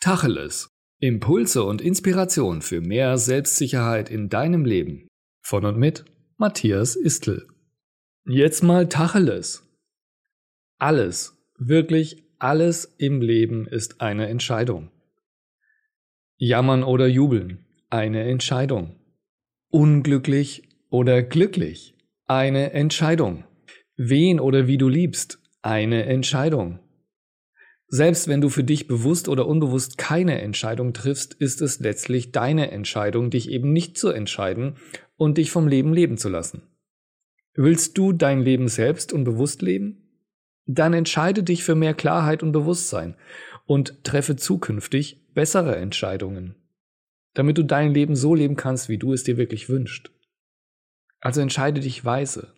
Tacheles. Impulse und Inspiration für mehr Selbstsicherheit in deinem Leben. Von und mit Matthias Istl. Jetzt mal Tacheles. Alles, wirklich alles im Leben ist eine Entscheidung. Jammern oder jubeln, eine Entscheidung. Unglücklich oder glücklich, eine Entscheidung. Wen oder wie du liebst, eine Entscheidung. Selbst wenn du für dich bewusst oder unbewusst keine Entscheidung triffst, ist es letztlich deine Entscheidung, dich eben nicht zu entscheiden und dich vom Leben leben zu lassen. Willst du dein Leben selbst und bewusst leben? Dann entscheide dich für mehr Klarheit und Bewusstsein und treffe zukünftig bessere Entscheidungen, damit du dein Leben so leben kannst, wie du es dir wirklich wünschst. Also entscheide dich weise.